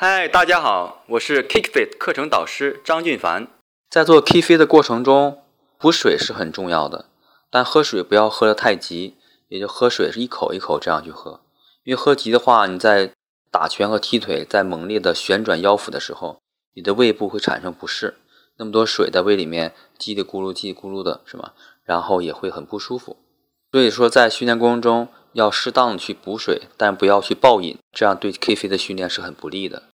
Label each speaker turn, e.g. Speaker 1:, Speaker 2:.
Speaker 1: 嗨，大家好，我是 KickFit 课程导师张俊凡。在做 KickFit 的过程中，补水是很重要的，但喝水不要喝得太急，也就喝水是一口一口这样去喝。因为喝急的话，你在打拳和踢腿，在猛烈的旋转腰腹的时候，你的胃部会产生不适，那么多水在胃里面叽里咕噜、叽里咕噜的，是吗？然后也会很不舒服。所以说，在训练过程中要适当的去补水，但不要去暴饮，这样对 KickFit 的训练是很不利的。